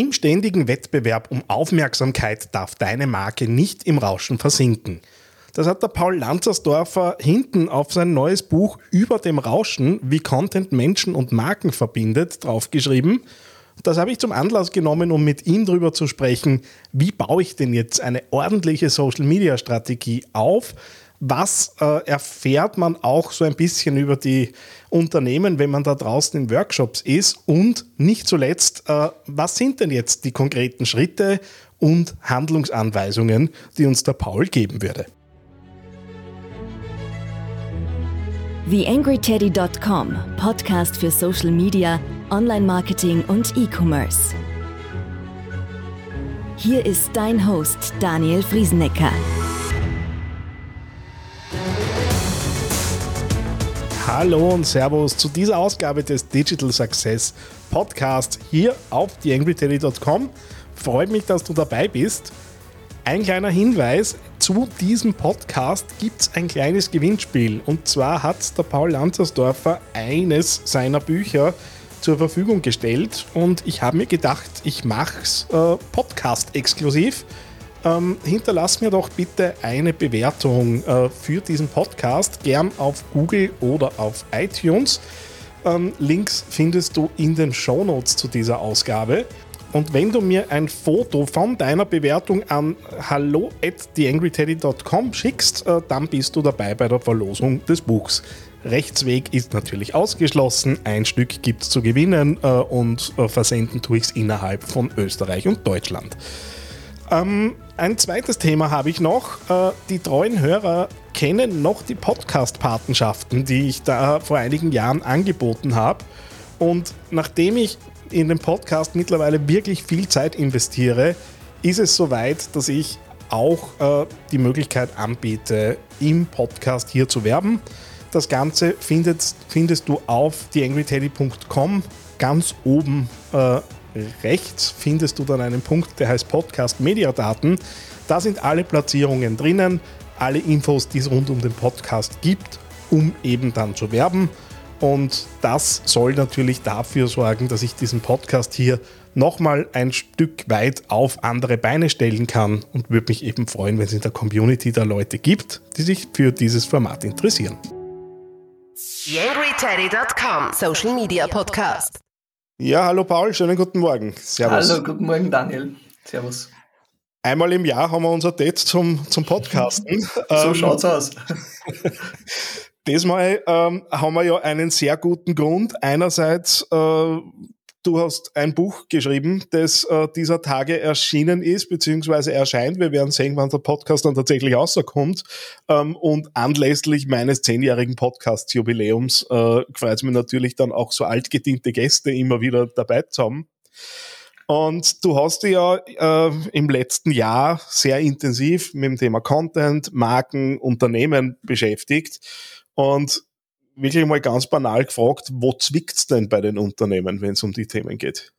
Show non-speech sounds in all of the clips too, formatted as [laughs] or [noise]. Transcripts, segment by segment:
Im ständigen Wettbewerb um Aufmerksamkeit darf deine Marke nicht im Rauschen versinken. Das hat der Paul Lanzersdorfer hinten auf sein neues Buch über dem Rauschen, wie Content Menschen und Marken verbindet, draufgeschrieben. Das habe ich zum Anlass genommen, um mit ihm darüber zu sprechen, wie baue ich denn jetzt eine ordentliche Social-Media-Strategie auf? Was äh, erfährt man auch so ein bisschen über die Unternehmen, wenn man da draußen in Workshops ist? Und nicht zuletzt, äh, was sind denn jetzt die konkreten Schritte und Handlungsanweisungen, die uns der Paul geben würde? TheAngryTeddy.com, Podcast für Social Media, Online-Marketing und E-Commerce. Hier ist dein Host Daniel Friesenecker. Hallo und Servus zu dieser Ausgabe des Digital Success Podcast hier auf TheAngryTeddy.com. Freut mich, dass du dabei bist. Ein kleiner Hinweis, zu diesem Podcast gibt es ein kleines Gewinnspiel. Und zwar hat der Paul Lanzersdorfer eines seiner Bücher zur Verfügung gestellt und ich habe mir gedacht, ich mache es äh, podcast-exklusiv. Ähm, hinterlass mir doch bitte eine Bewertung äh, für diesen Podcast, gern auf Google oder auf iTunes. Ähm, Links findest du in den Show Notes zu dieser Ausgabe. Und wenn du mir ein Foto von deiner Bewertung an hallo at theangryteddy.com schickst, äh, dann bist du dabei bei der Verlosung des Buchs. Rechtsweg ist natürlich ausgeschlossen, ein Stück gibt es zu gewinnen äh, und äh, versenden tue ich es innerhalb von Österreich und Deutschland. Ähm, ein zweites Thema habe ich noch. die treuen Hörer kennen noch die Podcast-Patenschaften, die ich da vor einigen Jahren angeboten habe. Und nachdem ich in den Podcast mittlerweile wirklich viel Zeit investiere, ist es soweit, dass ich auch äh, die Möglichkeit anbiete, im Podcast hier zu werben. Das Ganze findest, findest du auf theangryteddy.com. Ganz oben äh, rechts findest du dann einen Punkt, der heißt Podcast Mediadaten. Da sind alle Platzierungen drinnen, alle Infos, die es rund um den Podcast gibt, um eben dann zu werben. Und das soll natürlich dafür sorgen, dass ich diesen Podcast hier nochmal ein Stück weit auf andere Beine stellen kann und würde mich eben freuen, wenn es in der Community da Leute gibt, die sich für dieses Format interessieren. YangryTeddy.com Social Media Podcast. Ja, hallo Paul, schönen guten Morgen. Servus. Hallo, guten Morgen Daniel. Servus. Einmal im Jahr haben wir unser Date zum, zum Podcasten. [laughs] so ähm, schaut's aus. [laughs] Diesmal ähm, haben wir ja einen sehr guten Grund. Einerseits, äh, du hast ein Buch geschrieben, das äh, dieser Tage erschienen ist, beziehungsweise erscheint. Wir werden sehen, wann der Podcast dann tatsächlich rauskommt. Ähm, und anlässlich meines zehnjährigen Podcast-Jubiläums äh, freut es mich natürlich dann auch so altgediente Gäste immer wieder dabei zu haben. Und du hast dich ja äh, im letzten Jahr sehr intensiv mit dem Thema Content, Marken, Unternehmen beschäftigt. Und wirklich mal ganz banal gefragt, wo zwickt es denn bei den Unternehmen, wenn es um die Themen geht?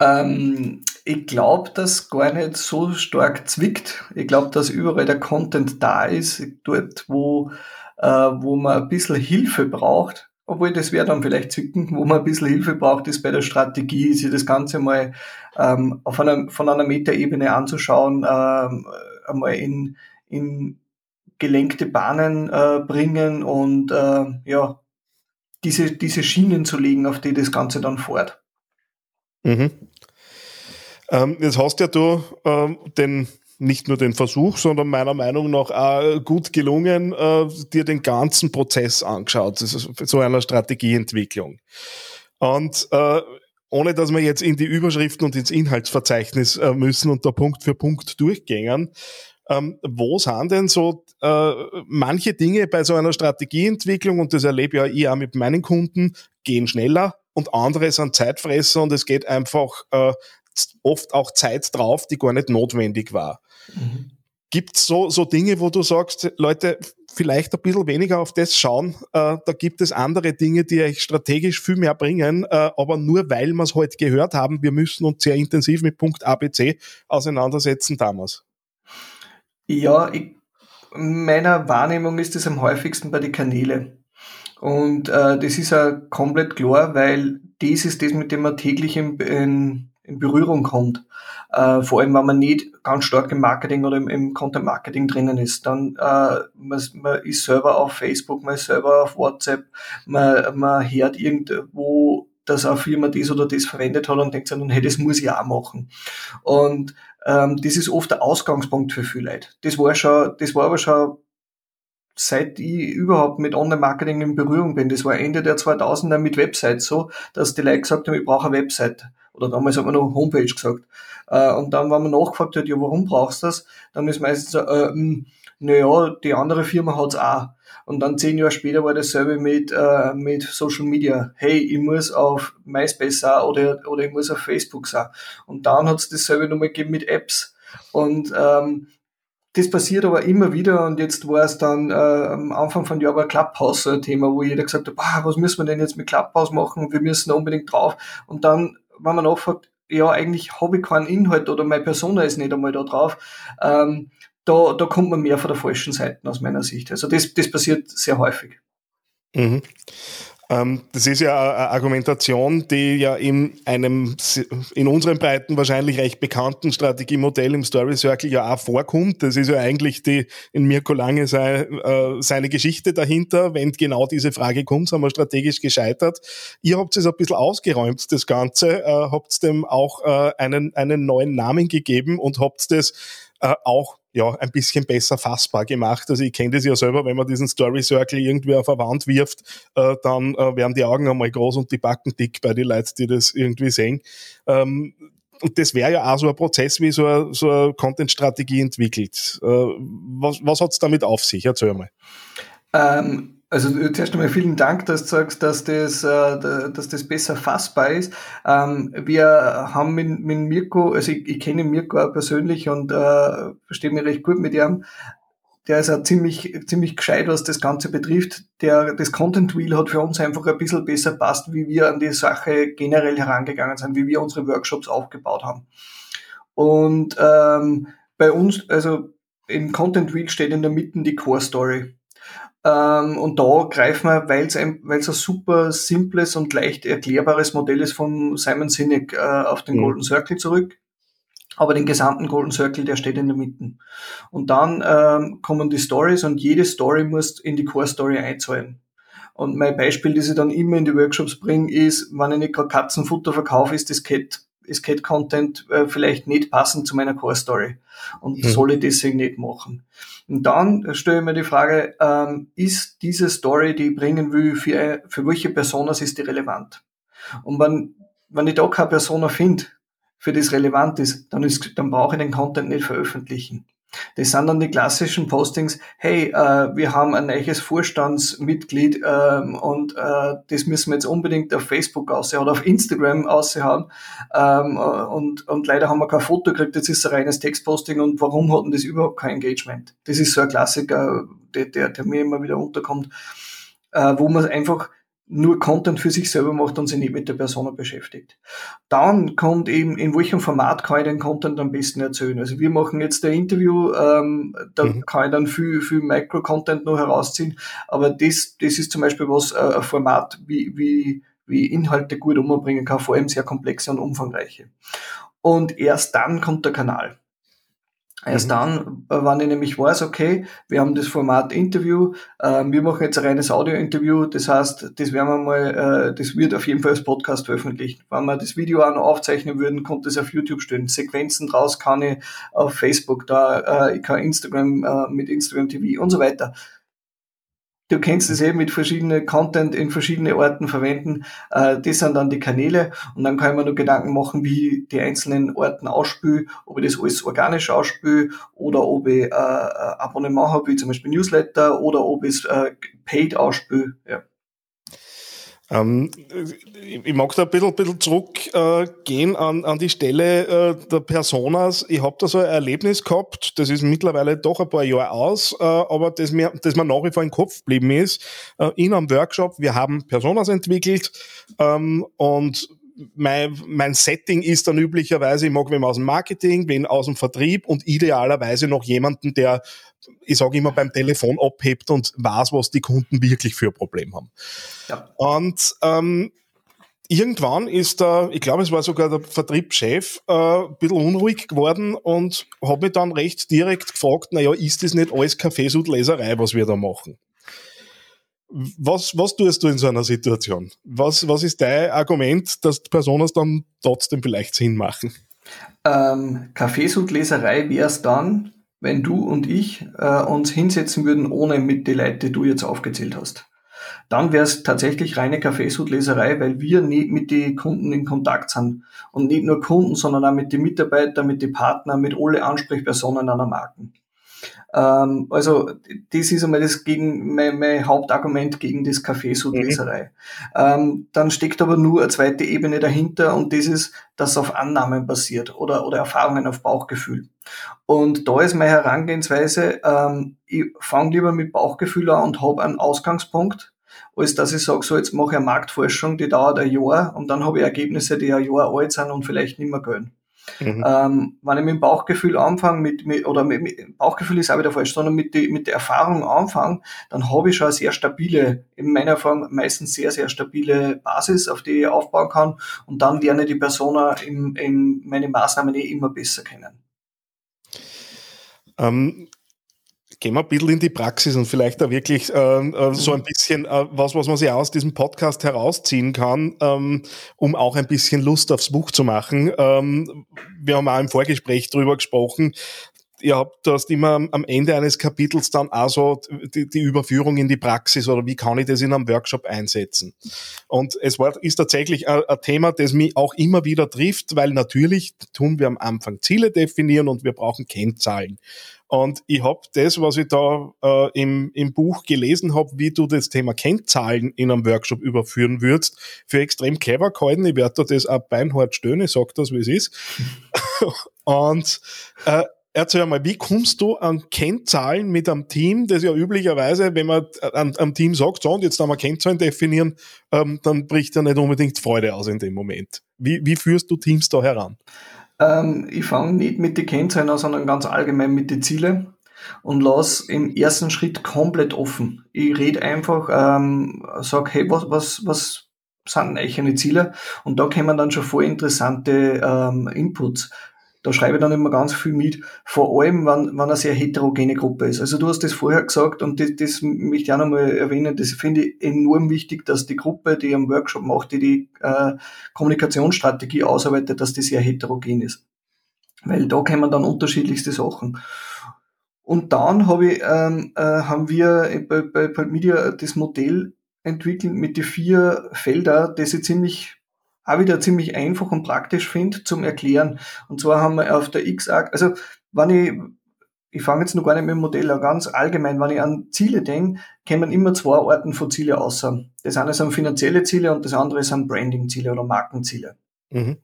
Ähm, ich glaube, dass gar nicht so stark zwickt. Ich glaube, dass überall der Content da ist, dort, wo, äh, wo man ein bisschen Hilfe braucht. Obwohl das wäre dann vielleicht zwicken, wo man ein bisschen Hilfe braucht, ist bei der Strategie, sich das Ganze mal ähm, auf einer, von einer Metaebene anzuschauen, ähm, einmal in, in gelenkte Bahnen äh, bringen und äh, ja, diese, diese Schienen zu legen, auf die das Ganze dann fährt. Mhm. Ähm, jetzt hast ja du ähm, den nicht nur den Versuch, sondern meiner Meinung nach auch gut gelungen, äh, dir den ganzen Prozess angeschaut, so einer Strategieentwicklung. Und äh, ohne dass wir jetzt in die Überschriften und ins Inhaltsverzeichnis äh, müssen und da Punkt für Punkt durchgängen, ähm, wo sind denn so äh, manche Dinge bei so einer Strategieentwicklung, und das erlebe ja ich auch mit meinen Kunden, gehen schneller und andere sind Zeitfresser und es geht einfach äh, oft auch Zeit drauf, die gar nicht notwendig war. Mhm. Gibt es so, so Dinge, wo du sagst, Leute, vielleicht ein bisschen weniger auf das schauen, äh, da gibt es andere Dinge, die euch strategisch viel mehr bringen, äh, aber nur weil wir es heute gehört haben, wir müssen uns sehr intensiv mit Punkt ABC auseinandersetzen damals. Ja, ich, meiner Wahrnehmung ist es am häufigsten bei den Kanälen. Und äh, das ist ja komplett klar, weil das ist das, mit dem man täglich in, in, in Berührung kommt, äh, vor allem wenn man nicht ganz stark im Marketing oder im, im Content Marketing drinnen ist, dann äh, man, man ist selber auf Facebook, man ist selber auf WhatsApp, man, man hört irgendwo, dass eine Firma das oder das verwendet hat und denkt sich, hey, das muss ich auch machen. Und ähm, das ist oft der Ausgangspunkt für viele Leute. Das war schon, das war aber schon seit ich überhaupt mit Online-Marketing in Berührung bin, das war Ende der 2000er mit Websites so, dass die Leute gesagt haben, ich brauche eine Website. Oder damals hat man noch Homepage gesagt. Äh, und dann, wenn man nachgefragt hat, ja, warum brauchst du das? Dann ist meistens so, äh, hm, naja, die andere Firma hat's auch. Und dann zehn Jahre später war dasselbe mit, äh, mit Social Media. Hey, ich muss auf MySpace auch oder, oder ich muss auf Facebook sein. Und dann hat's dasselbe nochmal gegeben mit Apps. Und ähm, das passiert aber immer wieder und jetzt war es dann äh, am Anfang von Jahr war Clubhouse so ein Thema, wo jeder gesagt hat, bah, was müssen wir denn jetzt mit Clubhouse machen? Wir müssen unbedingt drauf. Und dann, wenn man nachfragt, ja, eigentlich habe ich keinen Inhalt oder meine Persona ist nicht einmal da drauf, ähm, da, da kommt man mehr von der falschen Seite aus meiner Sicht. Also das, das passiert sehr häufig. Mhm. Ähm, das ist ja eine Argumentation, die ja in einem in unseren Breiten wahrscheinlich recht bekannten Strategiemodell im Story Circle ja auch vorkommt. Das ist ja eigentlich die in Mirko Lange sei, äh, seine Geschichte dahinter. Wenn genau diese Frage kommt, sind wir strategisch gescheitert. Ihr habt es ein bisschen ausgeräumt, das Ganze, äh, habt dem auch äh, einen, einen neuen Namen gegeben und habt das äh, auch ja, ein bisschen besser fassbar gemacht. Also ich kenne das ja selber, wenn man diesen Story Circle irgendwie auf eine Wand wirft, äh, dann äh, werden die Augen einmal groß und die Backen dick bei den Leuten, die das irgendwie sehen. Ähm, und das wäre ja auch so ein Prozess, wie so eine, so eine Content-Strategie entwickelt. Äh, was was hat es damit auf sich? Erzähl mal. Ähm, also zuerst einmal vielen Dank, dass du sagst, dass das, äh, dass das besser fassbar ist. Ähm, wir haben mit, mit Mirko, also ich, ich kenne Mirko auch persönlich und äh, verstehe mich recht gut mit ihm. Der ist auch ziemlich, ziemlich gescheit, was das Ganze betrifft. Der, das Content Wheel hat für uns einfach ein bisschen besser passt, wie wir an die Sache generell herangegangen sind, wie wir unsere Workshops aufgebaut haben. Und ähm, bei uns, also im Content Wheel steht in der Mitte die Core Story. Ähm, und da greifen wir, weil es ein, weil's ein super simples und leicht erklärbares Modell ist von Simon Sinek äh, auf den mhm. Golden Circle zurück. Aber den gesamten Golden Circle, der steht in der Mitte. Und dann ähm, kommen die Stories und jede Story muss in die Core Story einzahlen. Und mein Beispiel, das ich dann immer in die Workshops bringe, ist, wenn ich nicht gerade Katzenfutter verkaufe, ist das Cat, ist Cat Content äh, vielleicht nicht passend zu meiner Core Story. Und mhm. soll ich deswegen nicht machen. Und dann stelle ich mir die Frage, ähm, ist diese Story, die ich bringen will, für, für welche Personas ist die relevant? Und wenn, wenn ich da keine Persona finde, für das relevant ist, dann, ist, dann brauche ich den Content nicht veröffentlichen. Das sind dann die klassischen Postings, hey, äh, wir haben ein neues Vorstandsmitglied ähm, und äh, das müssen wir jetzt unbedingt auf Facebook aussehen oder auf Instagram aussehen ähm, und, und leider haben wir kein Foto gekriegt, jetzt ist ein reines Textposting und warum hatten das überhaupt kein Engagement? Das ist so ein Klassiker, der, der, der mir immer wieder unterkommt, äh, wo man einfach nur Content für sich selber macht und sich nicht mit der Person beschäftigt. Dann kommt eben, in welchem Format kann ich den Content am besten erzählen. Also wir machen jetzt ein Interview, ähm, da mhm. kann ich dann viel, viel Micro-Content noch herausziehen, aber das, das ist zum Beispiel was, äh, ein Format, wie, wie, wie Inhalte gut umbringen kann, vor allem sehr komplexe und umfangreiche. Und erst dann kommt der Kanal. Erst mhm. dann, äh, wenn ich nämlich weiß, okay, wir haben das Format Interview, äh, wir machen jetzt ein reines Audio-Interview, das heißt, das werden wir mal, äh, das wird auf jeden Fall als Podcast veröffentlicht. Wenn wir das Video auch noch aufzeichnen würden, kommt das auf YouTube stehen. Sequenzen draus kann ich auf Facebook, da, äh, ich kann Instagram äh, mit Instagram TV und so weiter. Du kennst es eben mit verschiedenen Content in verschiedene Orten verwenden. Äh, das sind dann die Kanäle und dann kann man nur Gedanken machen, wie die einzelnen Orten ausspüle, ob ich das alles organisch ausspüle oder ob ich äh, Abonnement habe, wie zum Beispiel Newsletter oder ob ich es äh, paid ausspüle. Ja. Ähm, ich mag da ein bisschen, bisschen zurückgehen äh, an, an die Stelle äh, der Personas. Ich habe da so ein Erlebnis gehabt, das ist mittlerweile doch ein paar Jahre aus, äh, aber das mir, das mir nach wie vor im Kopf geblieben ist. Äh, in einem Workshop, wir haben Personas entwickelt ähm, und mein, mein Setting ist dann üblicherweise, ich mag wen aus dem Marketing, wen aus dem Vertrieb und idealerweise noch jemanden, der, ich sage immer, beim Telefon abhebt und weiß, was die Kunden wirklich für ein Problem haben. Ja. Und ähm, irgendwann ist der, ich glaube, es war sogar der Vertriebschef, äh, ein bisschen unruhig geworden und hat mich dann recht direkt gefragt, naja, ist das nicht alles Kaffeesudleserei, was wir da machen? Was, was tust du in so einer Situation? Was, was ist dein Argument, dass die Personen dann trotzdem vielleicht Sinn machen? Ähm, Kaffeesudleserei wäre es dann, wenn du und ich äh, uns hinsetzen würden, ohne mit den Leuten, die du jetzt aufgezählt hast dann wäre es tatsächlich reine Kaffeesudleserei, weil wir nicht mit den Kunden in Kontakt sind. Und nicht nur Kunden, sondern auch mit den Mitarbeitern, mit den Partnern, mit alle Ansprechpersonen einer Marken. Ähm, also das ist einmal das gegen mein, mein Hauptargument gegen das Kaffeesudleserei. Mhm. Ähm, dann steckt aber nur eine zweite Ebene dahinter und das ist, dass auf Annahmen basiert oder, oder Erfahrungen auf Bauchgefühl. Und da ist meine Herangehensweise, ähm, ich fange lieber mit Bauchgefühl an und habe einen Ausgangspunkt, als dass ich sage, so jetzt mache ich eine Marktforschung, die dauert ein Jahr und dann habe ich Ergebnisse, die ein Jahr alt sind und vielleicht nicht mehr gehen. Mhm. Ähm, wenn ich mit dem Bauchgefühl anfange, mit, mit, oder mit, mit, Bauchgefühl ist auch wieder falsch, sondern mit, die, mit der Erfahrung anfange, dann habe ich schon eine sehr stabile, in meiner Erfahrung meistens sehr, sehr stabile Basis, auf die ich aufbauen kann und dann lerne die Persona in, in meine Maßnahmen eh immer besser kennen. Ähm, gehen wir ein bisschen in die Praxis und vielleicht da wirklich äh, so ein bisschen äh, was, was man sich aus diesem Podcast herausziehen kann, ähm, um auch ein bisschen Lust aufs Buch zu machen. Ähm, wir haben auch im Vorgespräch drüber gesprochen. Ihr habt, du hast immer am Ende eines Kapitels dann also die, die Überführung in die Praxis oder wie kann ich das in einem Workshop einsetzen. Und es war, ist tatsächlich ein, ein Thema, das mich auch immer wieder trifft, weil natürlich tun wir am Anfang Ziele definieren und wir brauchen Kennzahlen. Und ich habe das, was ich da äh, im, im Buch gelesen habe, wie du das Thema Kennzahlen in einem Workshop überführen würdest, für extrem clever gehalten. Ich werde da das auch beinhart stöhnen, ich sag das, wie es ist. [laughs] und äh, Erzähl mal, wie kommst du an Kennzahlen mit einem Team, das ja üblicherweise, wenn man am Team sagt, so und jetzt haben wir Kennzahlen definieren, ähm, dann bricht ja nicht unbedingt Freude aus in dem Moment. Wie, wie führst du Teams da heran? Ähm, ich fange nicht mit den Kennzahlen sondern ganz allgemein mit den Zielen und lasse im ersten Schritt komplett offen. Ich rede einfach, ähm, sag, hey, was, was, was sind eigentlich eine Ziele? Und da kommen dann schon voll interessante ähm, Inputs da schreibe ich dann immer ganz viel mit, vor allem, wenn, wenn eine sehr heterogene Gruppe ist. Also du hast das vorher gesagt und das, das möchte ich auch nochmal erwähnen, das finde ich enorm wichtig, dass die Gruppe, die am Workshop macht, die die äh, Kommunikationsstrategie ausarbeitet, dass die sehr heterogen ist. Weil da kommen dann unterschiedlichste Sachen. Und dann habe ich, ähm, äh, haben wir bei, bei, bei Media das Modell entwickelt mit den vier Felder, das ich ziemlich auch wieder ziemlich einfach und praktisch finde zum Erklären. Und zwar haben wir auf der X-Achse, also wenn ich, ich fange jetzt noch gar nicht mit dem Modell an, ganz allgemein, wenn ich an Ziele denke, kommen immer zwei Arten von Ziele aus. Das eine sind finanzielle Ziele und das andere sind Branding-Ziele oder Markenziele. Mhm.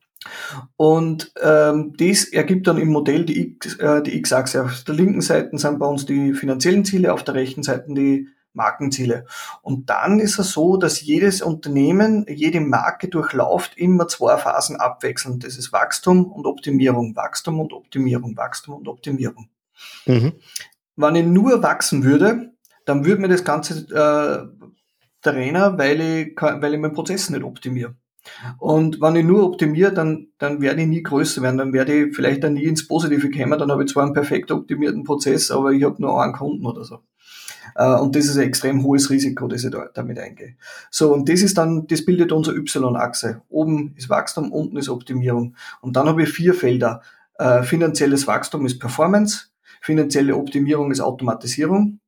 Und ähm, das ergibt dann im Modell die X, äh, die X-Achse. Auf der linken Seite sind bei uns die finanziellen Ziele, auf der rechten Seite die Markenziele. Und dann ist es so, dass jedes Unternehmen, jede Marke durchlauft immer zwei Phasen abwechselnd. Das ist Wachstum und Optimierung, Wachstum und Optimierung, Wachstum und Optimierung. Mhm. Wenn ich nur wachsen würde, dann würde mir das Ganze äh, Trainer, weil ich, weil ich meinen Prozess nicht optimiere. Und wenn ich nur optimiere, dann, dann werde ich nie größer werden, dann werde ich vielleicht dann nie ins Positive kommen, dann habe ich zwar einen perfekt optimierten Prozess, aber ich habe nur einen Kunden oder so. Äh, und das ist ein extrem hohes Risiko, das ich da, damit eingehe. So, und das ist dann, das bildet unsere Y-Achse. Oben ist Wachstum, unten ist Optimierung. Und dann habe ich vier Felder. Äh, finanzielles Wachstum ist Performance, finanzielle Optimierung ist Automatisierung,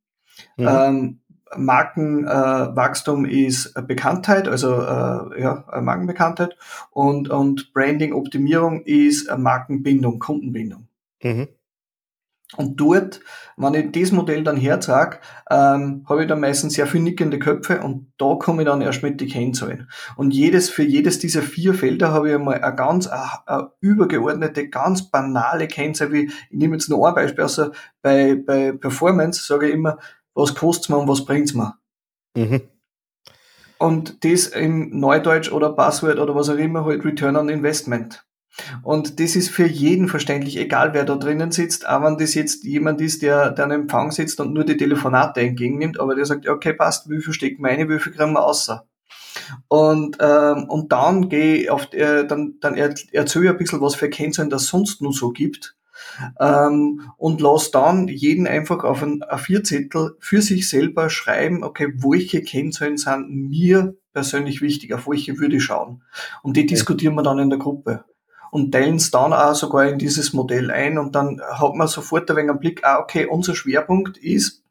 mhm. ähm, Markenwachstum äh, ist Bekanntheit, also äh, ja, Markenbekanntheit und, und Branding-Optimierung ist Markenbindung, Kundenbindung. Mhm. Und dort, wenn ich das Modell dann herzage, ähm, habe ich dann meistens sehr viel nickende Köpfe und da komme ich dann erst mit die Kennzahlen. Und jedes, für jedes dieser vier Felder habe ich einmal eine ganz eine, eine übergeordnete, ganz banale Kennzahl, wie, ich nehme jetzt nur ein Beispiel, also bei, bei Performance sage ich immer, was kostet's mir und was bringt's mir. Mhm. Und das im Neudeutsch oder Passwort oder was auch immer halt Return on Investment. Und das ist für jeden verständlich, egal wer da drinnen sitzt, auch wenn das jetzt jemand ist, der, der an Empfang sitzt und nur die Telefonate entgegennimmt, aber der sagt, okay, passt, wie viel steckt meine, wie viel kriegen wir außer? Und, ähm, und dann gehe auf, äh, dann, dann erzähle ich ein bisschen, was für Kennzahlen das sonst nur so gibt. Ähm, und lass dann jeden einfach auf ein A4-Zettel für sich selber schreiben, okay, welche Kennzahlen sind mir persönlich wichtig, auf welche würde ich schauen. Und die okay. diskutieren wir dann in der Gruppe und teilen es dann auch sogar in dieses Modell ein und dann hat man sofort ein wenig einen Blick, ah, okay, unser Schwerpunkt ist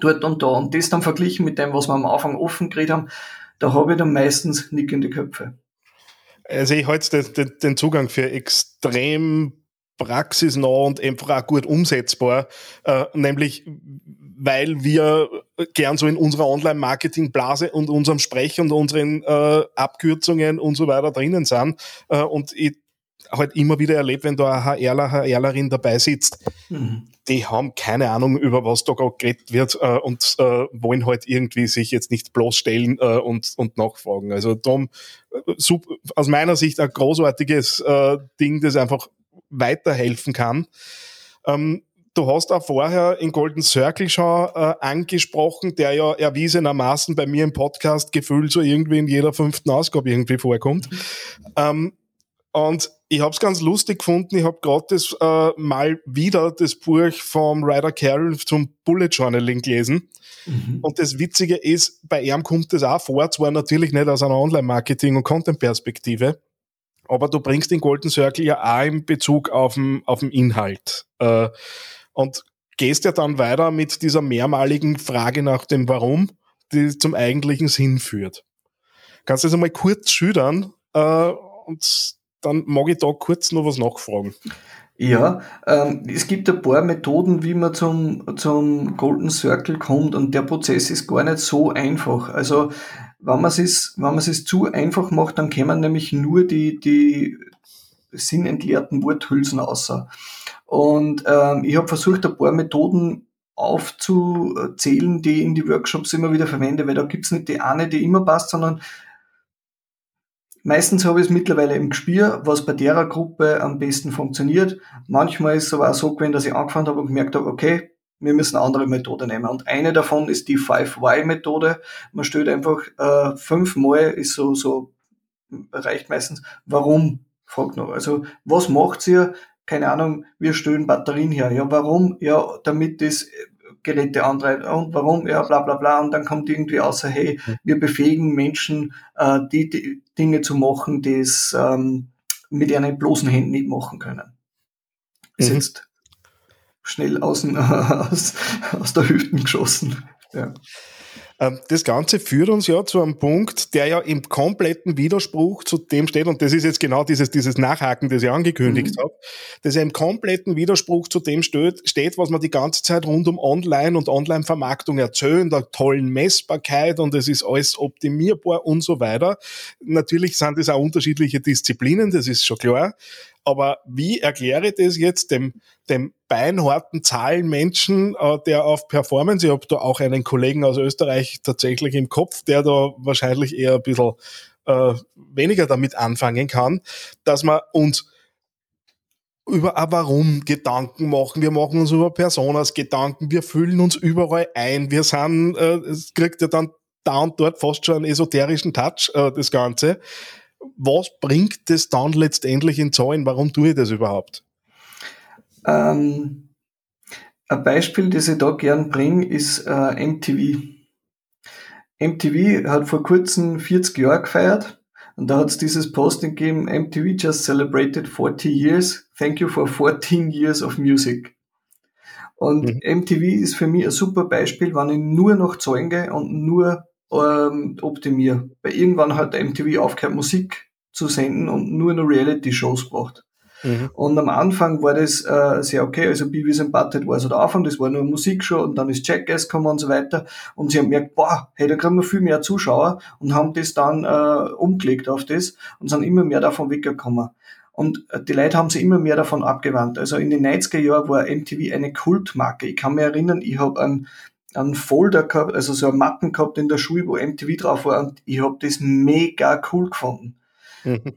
dort und da und das dann verglichen mit dem, was wir am Anfang offen geredet haben, da habe ich dann meistens nickende Köpfe. Also ich halte den, den Zugang für extrem praxisnah und einfach auch gut umsetzbar, äh, nämlich weil wir gern so in unserer Online-Marketing-Blase und unserem Sprech und unseren äh, Abkürzungen und so weiter drinnen sind äh, und ich halt immer wieder erlebt, wenn da ein HRler, HRlerin dabei sitzt, mhm. die haben keine Ahnung, über was da gerade geredet wird äh, und äh, wollen halt irgendwie sich jetzt nicht bloßstellen äh, und, und nachfragen. Also darum, äh, super, aus meiner Sicht ein großartiges äh, Ding, das einfach weiterhelfen kann. Ähm, du hast auch vorher in Golden Circle schon äh, angesprochen, der ja erwiesenermaßen bei mir im Podcast gefühlt so irgendwie in jeder fünften Ausgabe irgendwie vorkommt. Mhm. Ähm, und ich habe es ganz lustig gefunden. Ich habe gerade das äh, mal wieder das Buch vom Ryder Carroll zum Bullet Journaling gelesen. Mhm. Und das Witzige ist, bei ihm kommt das auch vor, zwar natürlich nicht aus einer Online-Marketing- und Content-Perspektive, aber du bringst den Golden Circle ja auch in Bezug auf den, auf den Inhalt. Äh, und gehst ja dann weiter mit dieser mehrmaligen Frage nach dem Warum, die zum eigentlichen Sinn führt. Kannst du das einmal kurz schildern äh, und dann mag ich da kurz noch was nachfragen. Ja, ähm, es gibt ein paar Methoden, wie man zum, zum Golden Circle kommt und der Prozess ist gar nicht so einfach. Also wenn man es es zu einfach macht, dann kämen nämlich nur die, die sinnentleerten Worthülsen außer. Und ähm, ich habe versucht, ein paar Methoden aufzuzählen, die ich in die Workshops immer wieder verwende, weil da gibt's nicht die eine, die immer passt, sondern meistens habe ich es mittlerweile im Gespür, was bei der Gruppe am besten funktioniert. Manchmal ist es aber auch so gewesen, dass ich angefangen habe und gemerkt habe, okay, wir müssen eine andere Methode nehmen. Und eine davon ist die 5Y-Methode. Man stellt einfach äh, fünfmal, ist so, so, reicht meistens, warum, fragt noch. Also, was macht ihr? Keine Ahnung, wir stellen Batterien her. Ja, warum? Ja, damit das Geräte antreibt. Und warum? Ja, bla bla bla. Und dann kommt irgendwie außer, hey, wir befähigen Menschen, äh, die, die Dinge zu machen, die es ähm, mit ihren bloßen Händen nicht machen können. Ist mhm. jetzt schnell außen, [laughs] aus, aus der Hüfte geschossen. Ja. Ähm, das Ganze führt uns ja zu einem Punkt, der ja im kompletten Widerspruch zu dem steht, und das ist jetzt genau dieses, dieses Nachhaken, das ich angekündigt mhm. habe, das ja im kompletten Widerspruch zu dem steht, steht, was man die ganze Zeit rund um Online und Online-Vermarktung erzählen, der tollen Messbarkeit und es ist alles optimierbar und so weiter. Natürlich sind das auch unterschiedliche Disziplinen, das ist schon klar. Aber wie erkläre ich das jetzt dem, dem beinharten Zahlenmenschen, äh, der auf Performance, ich habe da auch einen Kollegen aus Österreich tatsächlich im Kopf, der da wahrscheinlich eher ein bisschen äh, weniger damit anfangen kann, dass man uns über ein Warum Gedanken machen. Wir machen uns über Personas Gedanken. Wir fühlen uns überall ein. Wir sind, äh, es kriegt ja dann da und dort fast schon einen esoterischen Touch, äh, das Ganze was bringt das dann letztendlich in Zahlen? Warum tue ich das überhaupt? Ähm, ein Beispiel, das ich da gern bringe, ist äh, MTV. MTV hat vor kurzem 40 Jahre gefeiert und da hat es dieses Posting gegeben, MTV just celebrated 40 years, thank you for 14 years of music. Und mhm. MTV ist für mich ein super Beispiel, wenn ich nur nach Zahlen gehe und nur ähm, optimiere. Weil irgendwann hat MTV aufgehört, Musik zu senden und nur noch Reality-Shows braucht. Mhm. Und am Anfang war das äh, sehr okay, also Beavis and Butthead war so der Anfang, das war nur eine Musikshow und dann ist Jackass gekommen und so weiter und sie haben gemerkt, boah, hey, da kriegen wir viel mehr Zuschauer und haben das dann äh, umgelegt auf das und sind immer mehr davon weggekommen. Und äh, die Leute haben sich immer mehr davon abgewandt. Also in den 90er Jahren war MTV eine Kultmarke. Ich kann mich erinnern, ich habe einen einen Folder gehabt, also so einen Mappen gehabt in der Schule, wo MTV drauf war und ich habe das mega cool gefunden. Mhm.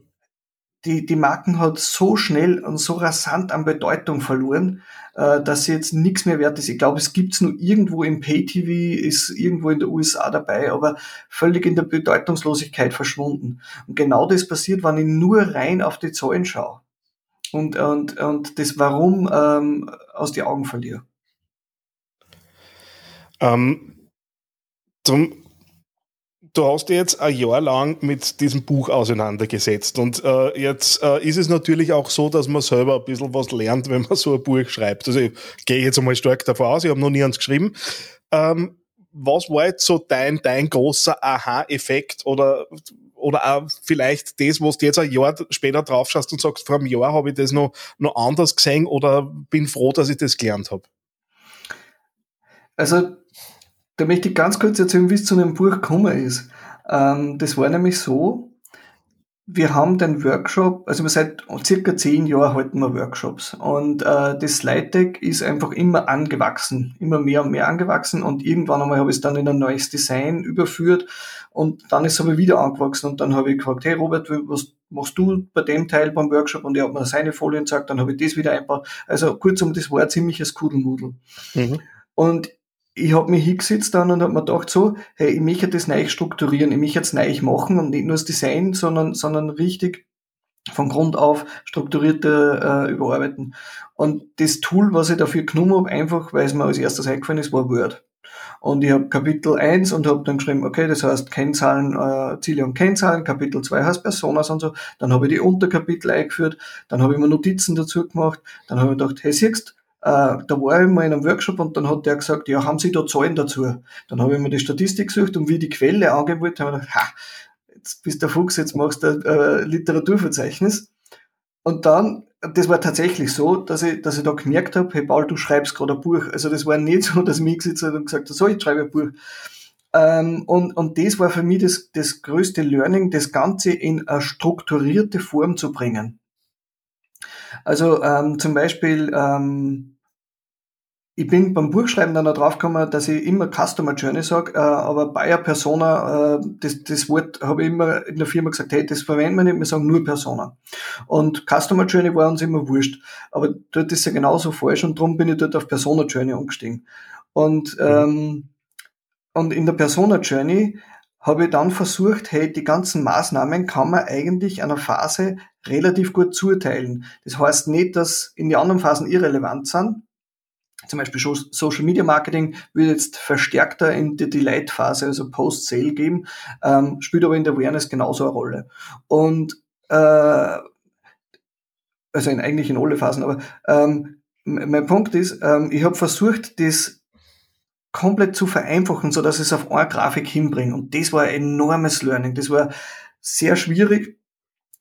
die, die Marken hat so schnell und so rasant an Bedeutung verloren, äh, dass sie jetzt nichts mehr wert ist. Ich glaube, es gibt's nur irgendwo im Pay-TV, ist irgendwo in der USA dabei, aber völlig in der Bedeutungslosigkeit verschwunden. Und genau das passiert, wenn ich nur rein auf die Zahlen schaue und, und, und das Warum ähm, aus die Augen verliere. Ähm, zum du hast dich jetzt ein Jahr lang mit diesem Buch auseinandergesetzt und äh, jetzt äh, ist es natürlich auch so, dass man selber ein bisschen was lernt, wenn man so ein Buch schreibt. Also ich gehe jetzt einmal stark davon aus, ich habe noch nie eins geschrieben. Ähm, was war jetzt so dein, dein großer Aha-Effekt oder, oder auch vielleicht das, was du jetzt ein Jahr später drauf schaust und sagst, vor einem Jahr habe ich das noch, noch anders gesehen oder bin froh, dass ich das gelernt habe? Also da möchte ich ganz kurz erzählen, wie es zu einem Buch gekommen ist. Ähm, das war nämlich so, wir haben den Workshop, also wir seit circa zehn Jahren halten wir Workshops und äh, das Slide Deck ist einfach immer angewachsen, immer mehr und mehr angewachsen und irgendwann einmal habe ich es dann in ein neues Design überführt und dann ist es aber wieder angewachsen und dann habe ich gefragt, hey Robert, was machst du bei dem Teil beim Workshop und er hat mir seine Folien gesagt, dann habe ich das wieder einbaut. Also kurzum, das war ein ziemliches Kudelmudel. Mhm. Und ich habe mich hingesetzt dann und habe mir gedacht so, hey, ich möchte das neu strukturieren, ich möchte jetzt neu machen und nicht nur das Design, sondern, sondern richtig von Grund auf strukturierte äh, überarbeiten. Und das Tool, was ich dafür genommen habe, einfach, weil es mir als erstes eingefallen ist, war Word. Und ich habe Kapitel 1 und habe dann geschrieben, okay, das heißt Kennzahlen, äh, Ziele und Kennzahlen, Kapitel 2 heißt Personas und so. Dann habe ich die Unterkapitel eingeführt, dann habe ich mir Notizen dazu gemacht, dann habe ich gedacht, hey, siehst äh, da war ich mal in einem Workshop und dann hat der gesagt, ja, haben Sie da Zahlen dazu? Dann habe ich mir die Statistik gesucht und wie die Quelle angeben wollte, habe ich gedacht, ha, jetzt bist der Fuchs, jetzt machst du ein äh, Literaturverzeichnis. Und dann, das war tatsächlich so, dass ich, dass ich da gemerkt habe, hey Paul, du schreibst gerade ein Buch. Also das war nicht so, [laughs] dass ich mich gesetzt habe und gesagt habe, so, ich schreibe ein Buch. Ähm, und, und das war für mich das, das größte Learning, das Ganze in eine strukturierte Form zu bringen. Also ähm, zum Beispiel, ähm, ich bin beim Buchschreiben dann drauf gekommen, dass ich immer Customer Journey sage, äh, aber Buyer Persona, äh, das, das Wort habe ich immer in der Firma gesagt, hey, das verwenden wir nicht, wir sagen nur Persona. Und Customer Journey war uns immer wurscht. Aber dort ist ja genauso falsch und darum bin ich dort auf Persona Journey umgestiegen. Und, mhm. ähm, und in der Persona Journey habe ich dann versucht, hey, die ganzen Maßnahmen kann man eigentlich einer Phase relativ gut zuteilen. Das heißt nicht, dass in die anderen Phasen irrelevant sind. Zum Beispiel Social Media Marketing würde jetzt verstärkter in die Delight-Phase, also Post-Sale geben, ähm, spielt aber in der Awareness genauso eine Rolle. Und äh, also in, eigentlich in alle Phasen, aber ähm, mein Punkt ist, ähm, ich habe versucht, das komplett zu vereinfachen, so dass ich es auf eine Grafik hinbringe. Und das war ein enormes Learning. Das war sehr schwierig.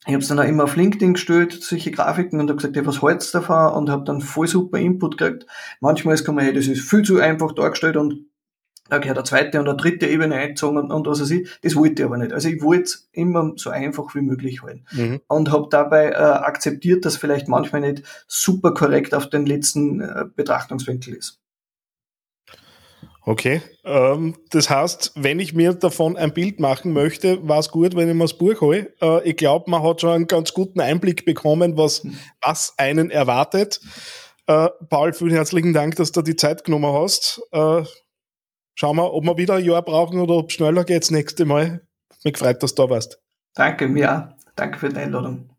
Ich habe es dann auch immer auf LinkedIn gestellt, solche Grafiken, und habe gesagt, hey, was halt's davon? Und habe dann voll super Input gekriegt. Manchmal ist man, hey, das ist viel zu einfach dargestellt und da gehört eine zweite und eine dritte Ebene eingezogen und, und was weiß ich. Das wollte ich aber nicht. Also ich wollte es immer so einfach wie möglich halten. Mhm. Und habe dabei äh, akzeptiert, dass vielleicht manchmal nicht super korrekt auf den letzten äh, Betrachtungswinkel ist. Okay, ähm, das heißt, wenn ich mir davon ein Bild machen möchte, war es gut, wenn ich mir das Buch hole. Äh, ich glaube, man hat schon einen ganz guten Einblick bekommen, was, was einen erwartet. Äh, Paul, vielen herzlichen Dank, dass du die Zeit genommen hast. Äh, schauen wir, ob wir wieder ein Jahr brauchen oder ob es schneller geht das nächste Mal. Mich gefreut, dass du da warst. Danke, mir. Danke für die Einladung.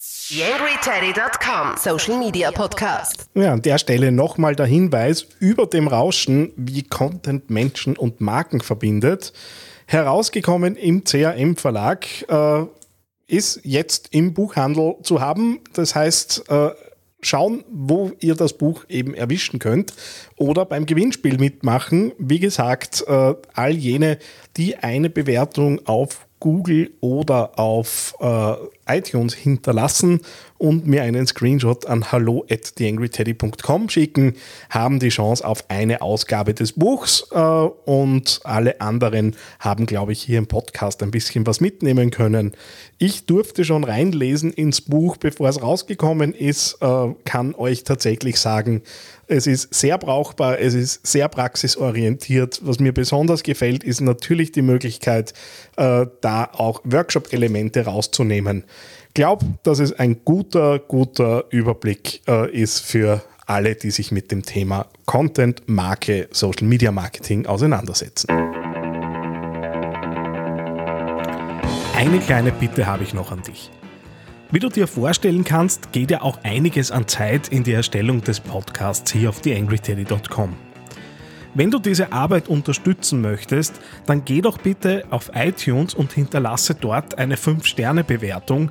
YangryTeddy.com Social Media Podcast. Ja, an der Stelle nochmal der Hinweis über dem Rauschen, wie Content Menschen und Marken verbindet. Herausgekommen im CRM Verlag, äh, ist jetzt im Buchhandel zu haben. Das heißt, äh, schauen, wo ihr das Buch eben erwischen könnt oder beim Gewinnspiel mitmachen. Wie gesagt, äh, all jene, die eine Bewertung auf Google oder auf äh, iTunes hinterlassen und mir einen Screenshot an hallo at theangryteddy.com schicken, haben die Chance auf eine Ausgabe des Buchs äh, und alle anderen haben, glaube ich, hier im Podcast ein bisschen was mitnehmen können. Ich durfte schon reinlesen ins Buch, bevor es rausgekommen ist, äh, kann euch tatsächlich sagen, es ist sehr brauchbar, es ist sehr praxisorientiert. Was mir besonders gefällt, ist natürlich die Möglichkeit, äh, da auch Workshop-Elemente rauszunehmen. Glaube, dass es ein guter, guter Überblick äh, ist für alle, die sich mit dem Thema Content, Marke, Social Media Marketing auseinandersetzen. Eine kleine Bitte habe ich noch an dich. Wie du dir vorstellen kannst, geht ja auch einiges an Zeit in die Erstellung des Podcasts hier auf theangryteddy.com. Wenn du diese Arbeit unterstützen möchtest, dann geh doch bitte auf iTunes und hinterlasse dort eine 5-Sterne-Bewertung